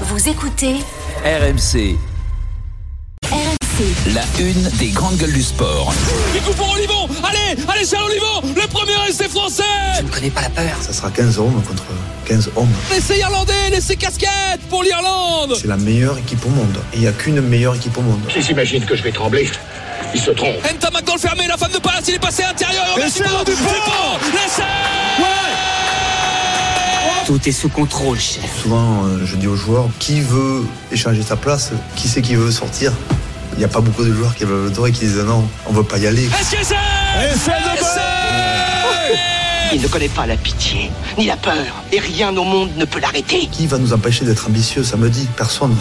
Vous écoutez RMC, RMC. la une des grandes gueules du sport. Il coupe pour Olivon Allez, allez, c'est Olivon Le premier essai français Ça sera 15 hommes contre 15 hommes. L'essai irlandais, l'essai casquette pour l'Irlande C'est la meilleure équipe au monde. Et il n'y a qu'une meilleure équipe au monde. Qui s'imagine que je vais trembler Il se trompe. Ntamak dans le fermé, la femme de Palace, il est passé intérieur et L'essai Dupont, L'essai Tout est sous contrôle, chef. Souvent, euh, je dis aux joueurs, qui veut échanger sa place Qui c'est qui veut sortir? Il n'y a pas beaucoup de joueurs qui veulent le droit et qui disent non, on ne veut pas y aller. Est-ce que c'est Il ne connaît pas la pitié, ni la peur, et rien au monde ne peut l'arrêter. Qui va nous empêcher d'être ambitieux samedi Personne.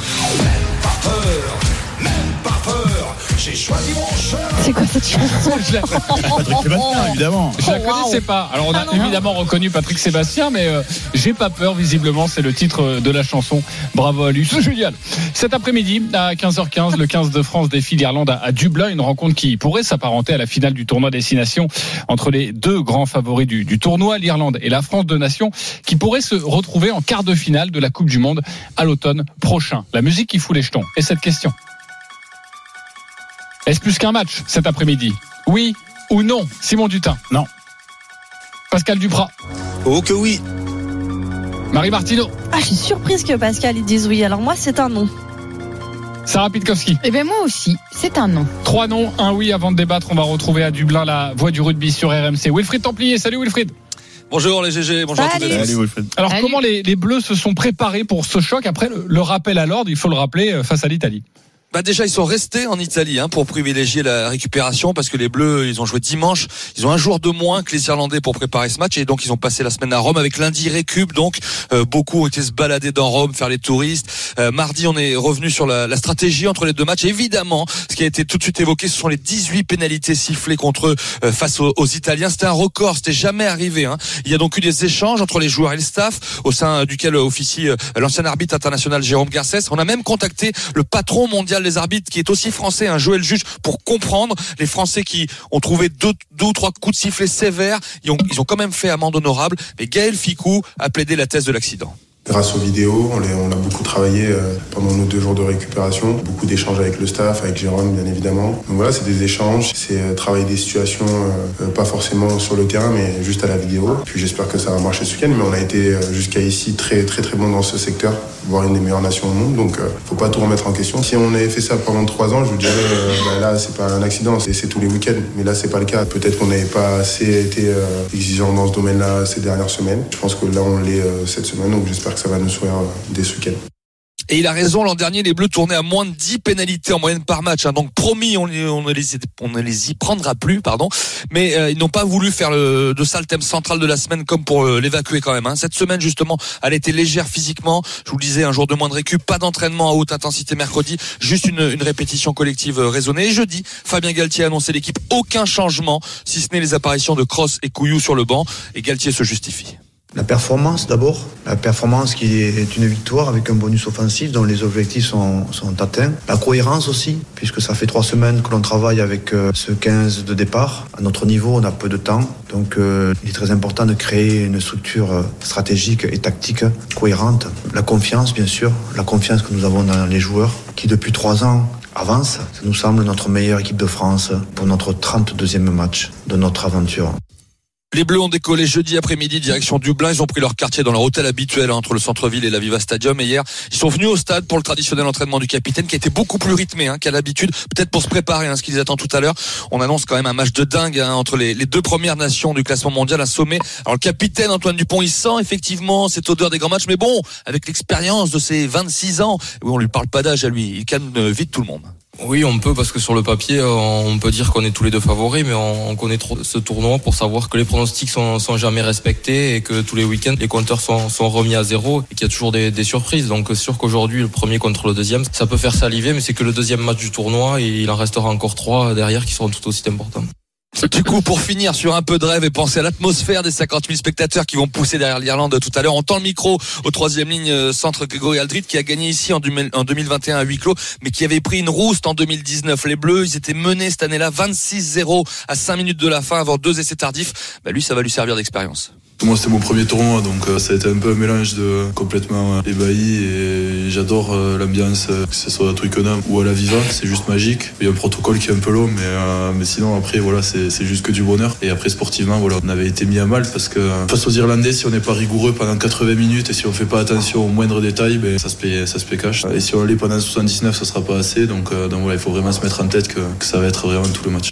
C'est quoi cette chanson Je la, Patrick Sébastien, évidemment. Je la Oh, connaissais pas. Alors on a Ah évidemment reconnu Patrick Sébastien, mais euh, j'ai pas peur. Visiblement, c'est le titre de la chanson. Bravo à lui, c'est génial. Cet après-midi à 15h15, le 15 de France défie l'Irlande à, Dublin, une rencontre qui pourrait s'apparenter à la finale du tournoi destination entre les deux grands favoris du, du tournoi, l'Irlande et la France de nation, qui pourraient se retrouver en quart de finale de la Coupe du Monde à l'automne prochain. La musique qui fout les jetons. Et cette question? Est-ce plus qu'un match cet après-midi? Oui ou non Simon Dutin? Non. Pascal Duprat? Oh que oui. Marie Martineau? Ah, je suis surprise que Pascal ils dise oui. Alors moi, c'est un non. Sarah Pitkowski? Eh bien moi aussi, c'est un non. Trois noms, un oui avant de débattre. On va retrouver à Dublin la voix du rugby sur RMC. Wilfried Templier, salut Wilfried. Bonjour les GG, bonjour à Salut. tous. Allez, Wilfred. Alors Salut. comment les, les Bleus se sont préparés pour ce choc après le, le rappel à l'ordre, il faut le rappeler, euh, face à l'Italie Bah déjà ils sont restés en Italie hein, pour privilégier la récupération parce que les Bleus ils ont joué dimanche, ils ont un jour de moins que les Irlandais pour préparer ce match et donc ils ont passé la semaine à Rome avec lundi récup donc euh, beaucoup ont été se balader dans Rome faire les touristes. Euh, mardi on est revenu sur la, la stratégie entre les deux matchs. Évidemment ce qui a été tout de suite évoqué ce sont les 18 pénalités sifflées contre eux euh, face aux, aux Italiens. C'était un record, c'était jamais arrivé. Hein. Il y a donc eu des échanges entre les joueurs et le staff au sein duquel officie euh, l'ancien arbitre international Jérôme Garcès. On a même contacté le patron mondial des arbitres qui est aussi français, un Joël Juge, pour comprendre les Français qui ont trouvé deux, deux ou trois coups de sifflet sévères. Ils ont, ils ont quand même fait amende honorable. Mais Gaël Ficou a plaidé la thèse de l'accident. Grâce aux vidéos, on, a beaucoup travaillé euh, pendant nos deux jours de récupération, beaucoup d'échanges avec le staff, avec Jérôme bien évidemment. Donc voilà, c'est des échanges, c'est euh, travailler des situations, euh, pas forcément sur le terrain, mais juste à la vidéo. Puis j'espère que ça va marcher ce week-end, mais on a été jusqu'à ici très très très bon dans ce secteur, voire une des meilleures nations au monde, donc faut pas tout remettre en question. Si on avait fait ça pendant trois ans, je vous dirais, bah là c'est pas un accident, c'est tous les week-ends, mais là c'est pas le cas. Peut-être qu'on n'avait pas assez été exigeant dans ce domaine-là ces dernières semaines. Je pense que là on l'est cette semaine, donc j'espère ça va nous euh. Et il a raison, l'an dernier, les Bleus tournaient à moins de 10 pénalités en moyenne par match. hein. Donc promis, on, ne les, y prendra plus, pardon. Mais euh, ils n'ont pas voulu faire de ça le thème central de la semaine comme pour euh, l'évacuer quand même. hein. Cette semaine, justement, elle était légère physiquement. Je vous le disais, un jour de moins de récup, pas d'entraînement à haute intensité mercredi, juste une, répétition collective raisonnée. Et jeudi, Fabien Galtier a annoncé l'équipe, aucun changement, si ce n'est les apparitions de Cross et Couillou sur le banc. Et Galtier se justifie. La performance d'abord. La performance qui est une victoire avec un bonus offensif dont les objectifs sont, sont atteints. La cohérence aussi, puisque ça fait trois semaines que l'on travaille avec euh, ce 15 de départ. À notre niveau, on a peu de temps. Donc euh, il est très important de créer une structure euh, stratégique et tactique cohérente. La confiance, bien sûr. La confiance que nous avons dans les joueurs qui depuis trois ans avancent. Ça nous semble notre meilleure équipe de France pour notre 32e match de notre aventure. Les Bleus ont décollé jeudi après-midi direction Dublin. Ils ont pris leur quartier dans leur hôtel habituel hein, entre le centre-ville et la Viva Stadium. Et hier, ils sont venus au stade pour le traditionnel entraînement du capitaine qui a été beaucoup plus rythmé hein, qu'à l'habitude. Peut-être pour se préparer à ce qui les attend tout à l'heure. On annonce quand même un match de dingue hein, entre les, deux premières nations du classement mondial à sommet. Alors le capitaine Antoine Dupont, il sent effectivement cette odeur des grands matchs. Mais bon, avec l'expérience de ses 26 ans, oui, on lui parle pas d'âge à lui. Il calme euh, vite tout le monde. Oui, on peut parce que sur le papier, euh, on peut dire qu'on est tous les deux favoris, mais on, on connaît trop ce tournoi pour savoir que les pronostics sont, sont jamais respectés et que tous les week-ends les compteurs sont, remis à zéro et qu'il y a toujours des, surprises. Donc sûr qu'aujourd'hui le premier contre le deuxième, ça peut faire saliver, mais c'est que le deuxième match du tournoi il en restera encore trois derrière qui seront tout aussi importants. Du coup, pour finir sur un peu de rêve et penser à l'atmosphère des 50 000 spectateurs qui vont pousser derrière l'Irlande tout à l'heure, on tend le micro au troisième ligne euh, centre Grégory Aldrit qui a gagné ici en 2000 en 2021 à huis clos, mais qui avait pris une rouste en 2019. Les Bleus, ils étaient menés cette année-là 26-0 à 5 minutes de la fin avant deux essais tardifs. Bah, lui, ça va lui servir d'expérience. Moi, c'était mon premier tournoi, donc euh, ça a été un peu un mélange de complètement euh, ébahi et j'adore euh, l'ambiance, euh, que ce soit à Twickenham ou à la Viva, c'est juste magique. Il y a un protocole qui est un peu long, mais, mais sinon après, voilà, c'est juste que du bonheur. Et après, sportivement, voilà, on avait été mis à mal parce que face aux Irlandais, si on n'est pas rigoureux pendant 80 minutes et si on fait pas attention aux moindres détails, ben, ça se paye, ça se paye cash. Et si on l'est pendant 79, ça sera pas assez. Donc, donc voilà, il faut vraiment se mettre en tête que, que ça va être vraiment tout le match.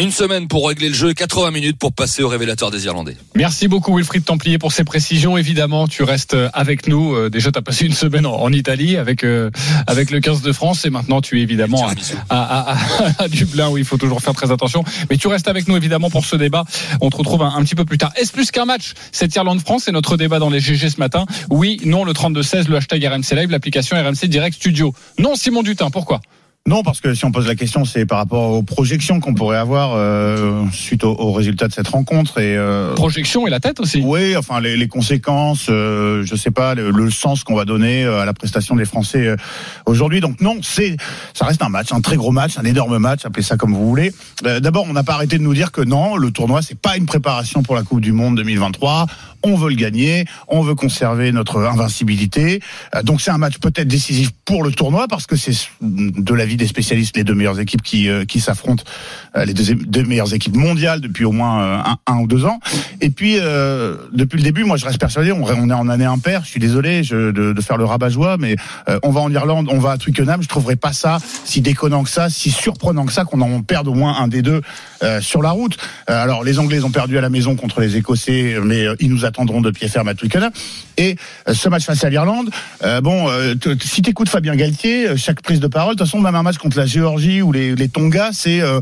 Une semaine pour régler le jeu, 80 minutes pour passer au révélateur des Irlandais. Merci beaucoup Wilfried Templier pour ces précisions. Évidemment, tu restes avec nous. Euh, Déjà, tu as passé une semaine en, en Italie avec euh, avec le 15 de France et maintenant tu es évidemment à, à, à, à Dublin où il faut toujours faire très attention. Mais tu restes avec nous évidemment pour ce débat. On te retrouve un, un petit peu plus tard. Est-ce plus qu'un match? Cette Irlande-France C'est notre débat dans les GG ce matin. Oui, non, le 32-16, le hashtag RMC Live, l'application RMC Direct Studio. Non, Simon Dutin, pourquoi? Non, parce que si on pose la question, c'est par rapport aux projections qu'on pourrait avoir euh, suite aux, aux résultats de cette rencontre et euh, projection et la tête aussi. Oui, enfin les, les conséquences, euh, je sais pas, le, le sens qu'on va donner euh, à la prestation des Français aujourd'hui. Donc non, c'est ça reste un match, un très gros match, un énorme match, appelez ça comme vous voulez. D'abord, on n'a pas arrêté de nous dire que non, le tournoi c'est pas une préparation pour la Coupe du Monde 2023. On veut le gagner, on veut conserver notre invincibilité. Euh, donc c'est un match peut-être décisif pour le tournoi parce que c'est de l'avis des spécialistes les deux meilleures équipes qui euh, qui s'affrontent, euh, les deux, meilleures équipes mondiales depuis au moins un, ou deux ans. Et puis depuis le début, moi je reste persuadé, on, est en année impaire. Je suis désolé de, faire le rabat-joie, mais on va en Irlande, on va à Twickenham. Je trouverais pas ça si déconnant que ça, si surprenant que ça qu'on en perde au moins un des deux sur la route. Alors les Anglais ont perdu à la maison contre les Écossais, mais ils nous attendront de pied ferme à Twickenham. Et euh, ce match face à l'Irlande, euh, bon, euh, si t'écoutes Fabien Galtier, euh, chaque prise de parole, de toute façon même un match contre la Géorgie ou les, les Tonga, c'est euh,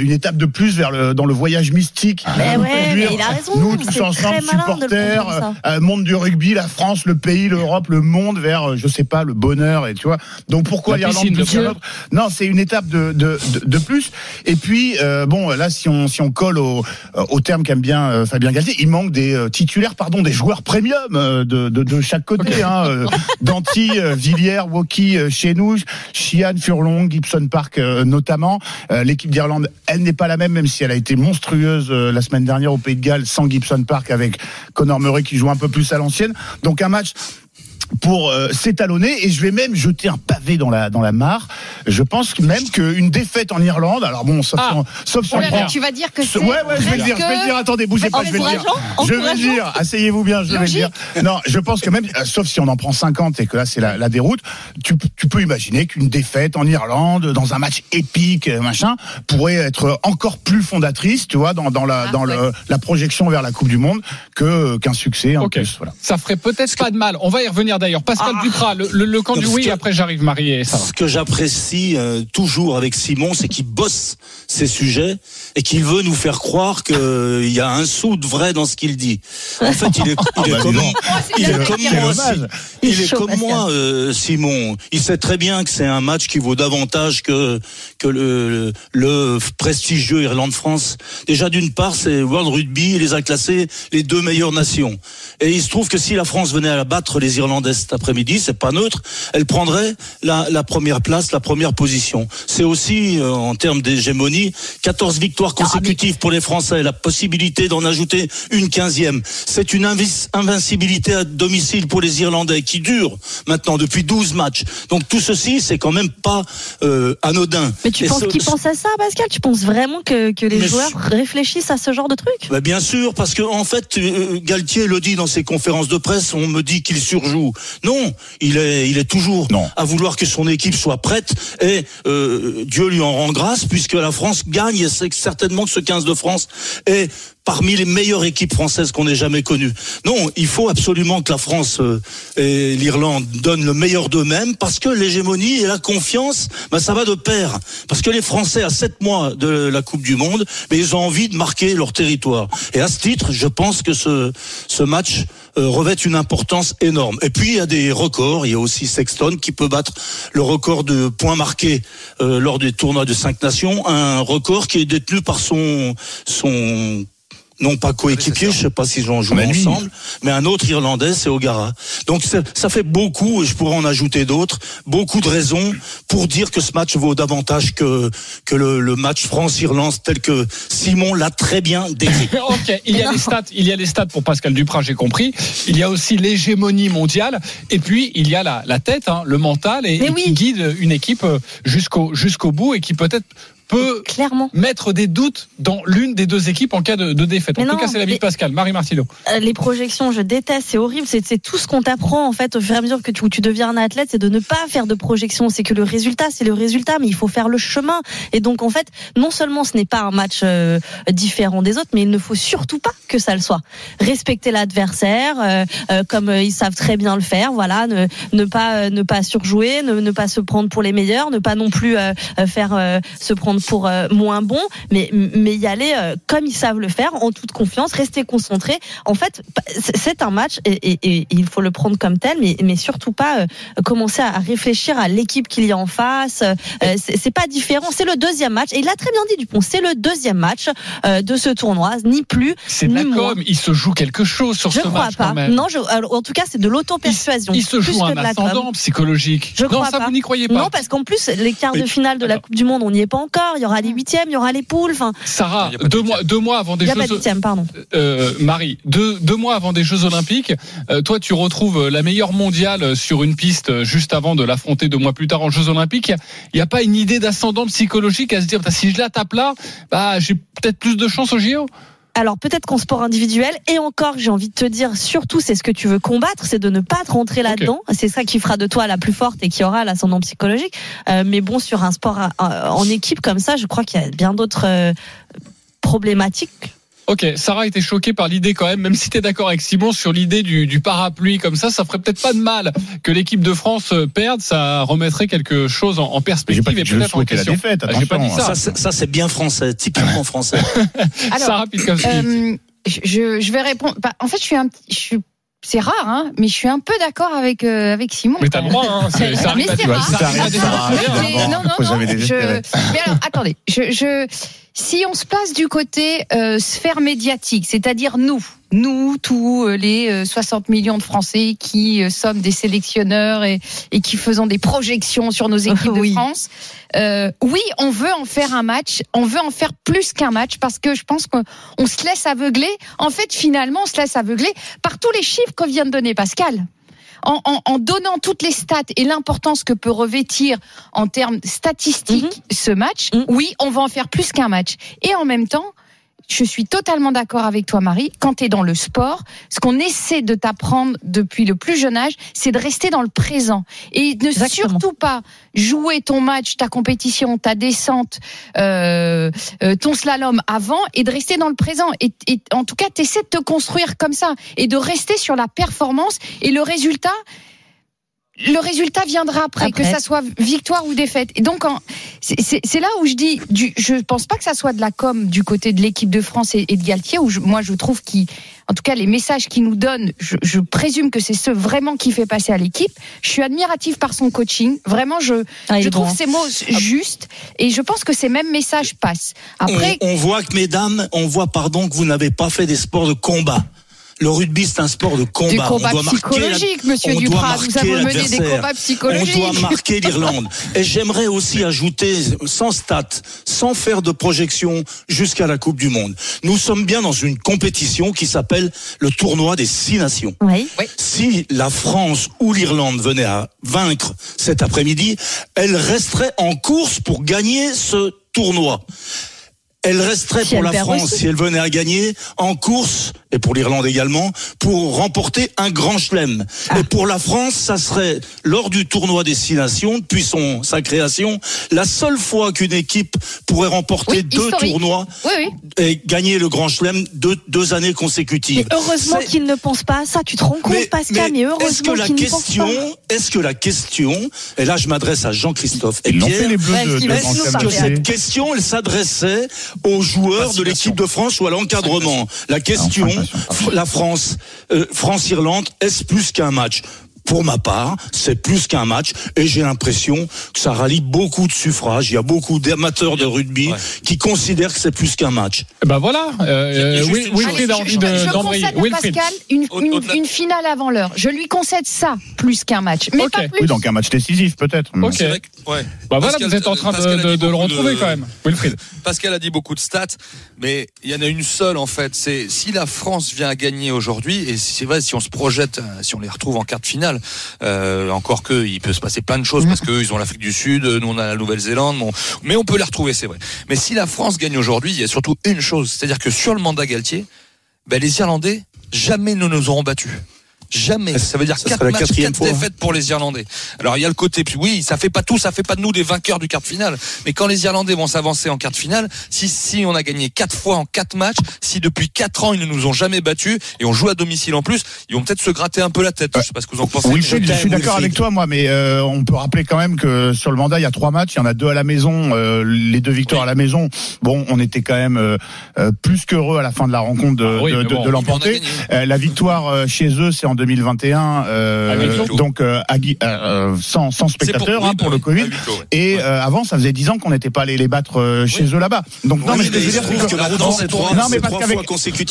une étape de plus vers le dans le voyage mystique. Mais Nous ouais, mais il a raison, Nous tous ensemble, supporters, euh, monde du rugby, la France, le pays, l'Europe, le monde vers, je sais pas, le bonheur et tu vois. Donc pourquoi La l'Irlande Non, c'est une étape de, de, de, de plus. Et puis euh, bon, là si on si on colle au, au terme qu'aime bien euh, Fabien Galtier, il manque des euh, titulaires, pardon, des joueurs premium euh, de, de, de chaque côté. Hein, euh, Danty, euh, Villiers, Woki chez nous, Furlong, Gibson Park notamment. L'équipe d'Irlande, elle n'est pas la même, même si elle a été monstrueuse la semaine dernière au Pays de Galles sans Gibson Park avec Conor Murray qui joue un peu plus à l'ancienne. Donc un match pour euh, s'étalonner et je vais même jeter un pavé dans la dans la mare. Je pense même qu'une défaite en Irlande, alors bon, sauf si on, sauf si on Oh là prend- tu vas dire que Ce- c'est Ouais, ouais, je vais le dire, je vais le dire. Attendez, bougez pas, je vais le dire. Je vais le dire. Asseyez-vous bien, je vais le dire. Non, je pense que même, euh, sauf si on en prend 50 et que là c'est la, la déroute, tu, tu peux imaginer qu'une défaite en Irlande dans un match épique, euh, machin, pourrait être encore plus fondatrice, tu vois, dans, dans la dans le, la projection vers la Coupe du Monde que qu'un succès en Ok. plus. Voilà. Ça ferait peut-être pas de mal. On va y revenir d'ailleurs. Pascal Ah. Duprat, le, le, le camp du oui, que- après j'arrive Marie et ça va. Ce que j'apprécie euh, toujours avec Simon, c'est qu'il bosse ces sujets et qu'il veut nous faire croire qu'il y a un sou de vrai dans ce qu'il dit. En fait, il est, il est bah, comme, dis donc. il est comme moi. Il est comme moi, euh, Simon. Il sait très bien que c'est un match qui vaut davantage que que le, le prestigieux Irlande-France. Déjà d'une part, c'est World Rugby, il les a classés les deux meilleures nations. Et il se trouve que si la France venait à battre les Irlandais cet après-midi, c'est pas neutre, elle prendrait la, la première place, la première position. C'est aussi euh, en termes d'hégémonie, 14 victoires consécutives pour les Français, la possibilité d'en ajouter une quinzième. C'est une invincibilité à domicile pour les Irlandais qui dure maintenant depuis 12 matchs. Donc tout ceci, c'est quand même pas euh, anodin. Mais tu Et penses ce- qu'ils pensent à ça, Pascal? Tu penses vraiment que, que les Mais joueurs réfléchissent à ce genre de truc? Bah, bien sûr, parce que en fait, euh, Galtier le dit dans ses conférences de presse, on me dit qu'il surjoue. Non, il est, il est toujours Non. à vouloir que son équipe soit prête et euh, Dieu lui en rend grâce puisque la France gagne et c'est certainement que ce 15 de France est parmi les meilleures équipes françaises qu'on ait jamais connues. Non, il faut absolument que la France euh, et l'Irlande donnent le meilleur d'eux-mêmes parce que l'hégémonie et la confiance, bah, ça va de pair. Parce que les Français, à sept mois de la Coupe du Monde, mais ils ont envie de marquer leur territoire. Et à ce titre, je pense que ce, ce match euh, revêt une importance énorme. Et puis, il y a des records. Il y a aussi Sexton qui peut battre le record de points marqués euh, lors des tournois de cinq nations. Un record qui est détenu par son, son non pas coéquipier, je sais pas s'ils ont joué ensemble, mais un autre Irlandais, c'est O'Gara. Donc ça fait beaucoup, et je pourrais en ajouter d'autres, beaucoup de raisons pour dire que ce match vaut davantage que que le, le match France-Irlande tel que Simon l'a très bien décrit. ok, il y a les stats, il y a les stats pour Pascal Duprat, j'ai compris. Il y a aussi l'hégémonie mondiale, et puis il y a la, la tête, hein, le mental, et, Mais et oui. qui guide une équipe euh, jusqu'au jusqu'au bout et qui peut-être peut Clairement. mettre des doutes dans l'une des deux équipes en cas de, de défaite. En tout cas, c'est l'avis de Pascal. Marie Martineau. Euh, les projections, je déteste, c'est horrible. C'est tout ce qu'on t'apprend en fait au fur et à mesure que tu, tu deviens un athlète, c'est de ne pas faire de projections. C'est que le résultat, c'est le résultat, mais il faut faire le chemin. Et donc en fait, non seulement ce n'est pas un match euh, différent des autres, mais il ne faut surtout pas que ça le soit. Respecter l'adversaire, euh, euh, comme ils savent très bien le faire. Voilà, ne, ne pas ne pas surjouer, ne, ne pas se prendre pour les meilleurs, ne pas non plus faire se prendre pour euh, moins bon, mais mais y aller euh, comme ils savent le faire, en toute confiance, rester concentré. En fait, c'est- un match et, et- et il faut le prendre comme tel, mais mais surtout pas euh, commencer à réfléchir à l'équipe qu'il y a en face. C'est pas différent. C'est le deuxième match et il a très bien dit Dupont. C'est le deuxième match de ce tournoi, ni plus C'est de ni la moins. com. Il se joue quelque chose sur Je ce crois match pas. quand même. Non, je, alors, en tout cas, c'est de l'auto-persuasion. Il se joue un la ascendant psychologique. Je non, crois ça pas. vous n'y croyez pas. Non, parce qu'en plus, les quarts de finale de la. Coupe du Monde, on n'y est pas encore. Il y aura les huitièmes, il y aura les poules. Enfin, Sarah, Il a pas deux mois, deux mois avant il des n'y a Jeux pas de huitième, pardon. euh, Marie, deux, deux mois avant des Jeux Olympiques, euh, toi tu retrouves la meilleure mondiale sur une piste euh, juste avant de l'affronter deux mois plus tard en Jeux Olympiques. Il n'y a, pas une idée d'ascendant psychologique à se dire, Putain, si je la tape là, bah, j'ai peut-être plus de chance au JO Alors peut-être qu'en sport individuel, et encore, j'ai envie de te dire, surtout, c'est ce que tu veux combattre, c'est de ne pas te rentrer là-dedans. C'est ça qui fera de toi la plus forte et qui aura l'ascendant psychologique. Euh, mais bon, sur un sport euh, en équipe comme ça, je crois qu'il y a bien d'autres euh, problématiques. Ok, Sarah était choquée par l'idée quand même, même si tu es d'accord avec Simon sur l'idée du, du parapluie comme ça, ça ferait peut-être pas de mal que l'équipe de France euh, perde, ça remettrait quelque chose en, perspective pas dit et peut-être en souhaitais la question. défaite. Ah, J'ai pas dit ça. Ça, c'est- ça c'est bien français, typiquement français. Alors, Sarah Pitkowski. euh, je, je vais répondre. bah, en fait, je suis un petit. Je suis c'est rare, hein, mais je suis un peu d'accord avec euh, avec Simon. Mais t'as le droit, hein, c'est- ça Mais arrive rare. ça Ça Mais- Bon, non, non, faut non. jamais je- désespérer. Mais alors, attendez. Je, je, si on se place du côté euh, sphère médiatique, c'est-à-dire nous, nous, tous euh, les euh, 60 millions de Français qui euh, sommes des sélectionneurs et, et qui faisons des projections sur nos équipes Oui. de France, euh, oui, on veut en faire un match, on veut en faire plus qu'un match parce que je pense qu'on on se laisse aveugler. En fait, finalement, on se laisse aveugler par tous les chiffres qu'on vient de donner, Pascal en, en- en donnant toutes les stats et l'importance que peut revêtir en termes statistiques ce match, Mhm. oui, on va en faire plus qu'un match. Et en même temps, je suis totalement d'accord avec toi, Marie. Quand tu es dans le sport, ce qu'on essaie de t'apprendre depuis le plus jeune âge, c'est de rester dans le présent et ne Exactement. surtout pas jouer ton match, ta compétition, ta descente, euh, euh, ton slalom avant et de rester dans le présent. Et, et en tout cas, t'essaies de te construire comme ça et de rester sur la performance et le résultat. Le résultat viendra après, Après. que ça soit victoire ou défaite. Et donc, en- c'est- c'est c'est là où je dis, du, je pense pas que ça soit de la com du côté de l'équipe de France et, et de Galtier, où je- moi je trouve qu'il, en tout cas les messages qu'il nous donne, je, je présume que c'est ceux vraiment qui fait passer à l'équipe. Je suis admirative par son coaching. Vraiment, je, Ah, je bon, trouve ces mots justes et je pense que ces mêmes messages passent. Après, on, on voit que, mesdames, on voit, pardon, que vous n'avez pas fait des sports de combat. Le rugby, c'est un sport de combat. des combats on doit marquer la- psychologiques, monsieur on doit Duprat. Mené des combats psychologiques. On doit marquer l'Irlande. Et j'aimerais aussi ajouter, sans stats, sans faire de projection, jusqu'à la Coupe du Monde. Nous sommes bien dans une compétition qui s'appelle le tournoi des six nations. Oui. Si la France ou l'Irlande venaient à vaincre cet après-midi, elle resterait en course pour gagner ce tournoi. Elle resterait Si pour elle la France, aussi. si elle venait à gagner, en course, et pour l'Irlande également, pour remporter un grand chelem. Ah. Et pour la France, ça serait, lors du tournoi des six nations, depuis son, sa création, la seule fois qu'une équipe pourrait remporter Oui, deux historique. tournois Oui, oui. et gagner le grand chelem deux, deux années consécutives. Mais heureusement qu'il ne pense pas à ça. Tu te rends compte, Pascal, mais, est-ce heureusement que la qu'il n'y pense question, est-ce que la question, et là je m'adresse à Jean-Christophe et Ils l'ont Pierre, fait les bleus Ouais, de, ce qui de va Grand nous Chelem parler. que cette question, elle s'adressait aux joueurs de l'équipe de France ou à l'encadrement. La question, la France, euh, France-Irlande, est-ce plus qu'un match? Pour ma part, c'est plus qu'un match et j'ai l'impression que ça rallie beaucoup de suffrages. Il y a beaucoup d'amateurs de rugby qui considèrent que c'est plus qu'un match. Ben voilà, euh, une Wilfried a envie de- à Wilfried. Pascal une, une- une finale avant l'heure. Je lui concède ça plus qu'un match. Mais pas plus. Oui, donc un match décisif peut-être. Ok. C'est vrai que- ouais. Bah voilà, Pascal- vous êtes en train de, de- le retrouver de- quand même. Wilfried. Pascal a dit beaucoup de stats, mais il y en a une seule en fait. C'est si la France vient à gagner aujourd'hui, et si- c'est vrai, si on se projette, euh, si on les retrouve en quart de finale, euh, encore que il peut se passer plein de choses parce qu'eux ils ont l'Afrique du Sud, nous on a la Nouvelle-Zélande, bon, mais on peut les retrouver, c'est vrai. Mais si la France gagne aujourd'hui, il y a surtout une chose, c'est-à-dire que sur le mandat Galtier, ben, les Irlandais jamais ne nous auront battus. Jamais. Ça veut dire Ça quatre serait la matchs, quatrième quatre fois, hein. défaites pour les Irlandais. Alors il y a le côté, puis oui, ça fait pas tout, ça fait pas de nous des vainqueurs du quart de finale. Mais quand les Irlandais vont s'avancer en quart de finale, si si on a gagné quatre fois en quatre matchs, si depuis quatre ans ils ne nous ont jamais battus et on joue à domicile en plus, ils vont peut-être se gratter un peu la tête. Je sais pas ce que vous en pensez. Oui, je, je suis d'accord avec toi, moi, mais euh, on peut rappeler quand même que sur le mandat, il y a trois matchs, il y en a deux à la maison, euh, les deux victoires à la maison. Bon, on était quand même euh, euh, plus qu'heureux à la fin de la rencontre de, Ah oui, de, mais de- bon, de l'emporter. Euh, la victoire euh, chez eux, c'est en 2021, euh, donc euh, à Gui- euh, sans, sans spectateurs hein, pour bah le oui, Covid. ouais. Et euh, avant, ça faisait dix ans qu'on n'était pas allé les battre euh, chez eux là-bas. Donc non, mais je veux dire, que non, mais parce qu'avec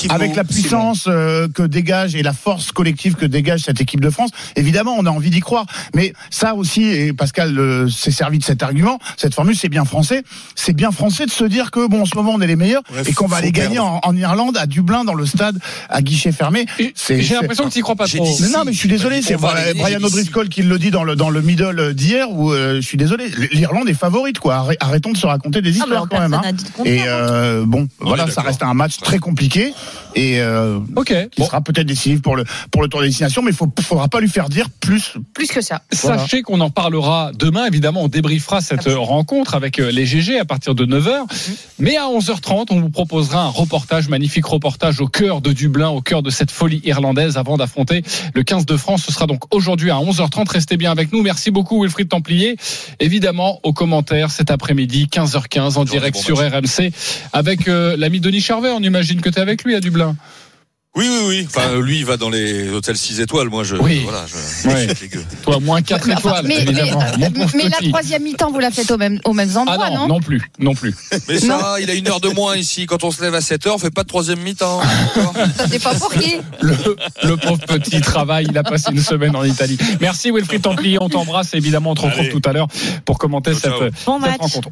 avec la puissance euh, que dégage et la force collective que dégage cette équipe de France, évidemment, on a envie d'y croire. Mais ça aussi, et Pascal euh, s'est servi de cet argument, cette formule, c'est bien français. C'est bien français de se dire que bon, en ce moment, on est les meilleurs et qu'on va aller gagner en, Irlande, à Dublin, dans le stade, à guichet fermé. J'ai l'impression que tu y crois pas J'ai trop. dit mais non, mais je suis désolé, c'est Brian O'Driscoll qui le dit dans le dans le middle d'hier où euh, je suis désolé, l'Irlande est favorite quoi. Arrê- Arrêtons de se raconter des Ah, histoires quand même. hein. Et euh, bon, voilà, ça reste un match très compliqué et euh, qui Bon. sera peut-être décisif pour le pour le tour de destination, mais il faut faudra pas lui faire dire plus. Plus que ça. Voilà. Sachez qu'on en parlera demain, évidemment, on débriefera cette euh, rencontre avec euh, les GG à partir de 9h. Mais à 11h30, on vous proposera un reportage, magnifique reportage au cœur de Dublin, au cœur de cette folie irlandaise avant d'affronter le 15 de France. Ce sera donc aujourd'hui à 11h30. Restez bien avec nous. Merci beaucoup Wilfried Templier. Évidemment, aux commentaires cet après-midi, 15h15 en direct bon sur RMC avec euh, l'ami Denis Charvet. On imagine que tu es avec lui à Dublin. Oui, oui, oui. Enfin, lui, il va dans les hôtels 6 étoiles. Moi, je, Oui. voilà, je, Ouais. je suis dégueu. Toi, moins 4 Mais, enfin, étoiles, mais- évidemment. mais- Mon pauvre mais la troisième mi-temps, vous la faites au même, aux mêmes Ah endroits, non, non, non plus, non plus. Mais ça, il a une heure de moins ici. Quand on se lève à 7 heures, on fait pas de troisième mi-temps. Ça n'est pas pour qui Le, le pauvre petit travail, il a passé une semaine en Italie. Merci Wilfried Templier, on t'embrasse. Évidemment, on te retrouve Allez. tout à l'heure pour commenter Ciao, cette, ciao. Bon cette rencontre.